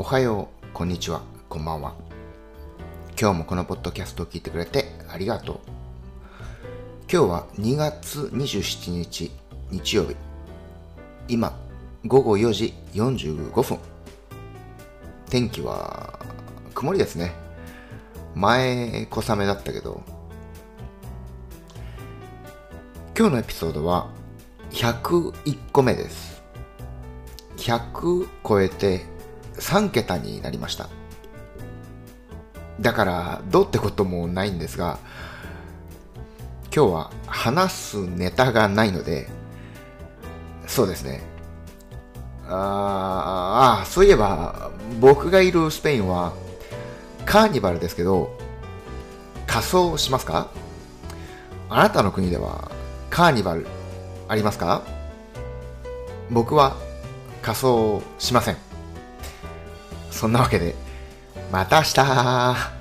おはよう、こんにちは、こんばんは。今日もこのポッドキャストを聞いてくれてありがとう。今日は2月27日日曜日。今、午後4時45分。天気は曇りですね。前小雨だったけど、今日のエピソードは101個目です。100超えて3桁になりました。だから、どうってこともないんですが、今日は話すネタがないので、そうですね。ああ、そういえば、僕がいるスペインは、カーニバルですけど、仮装しますか？あなたの国では、カーニバル、ありますか？僕は、仮装しません。そんなわけで、また明日。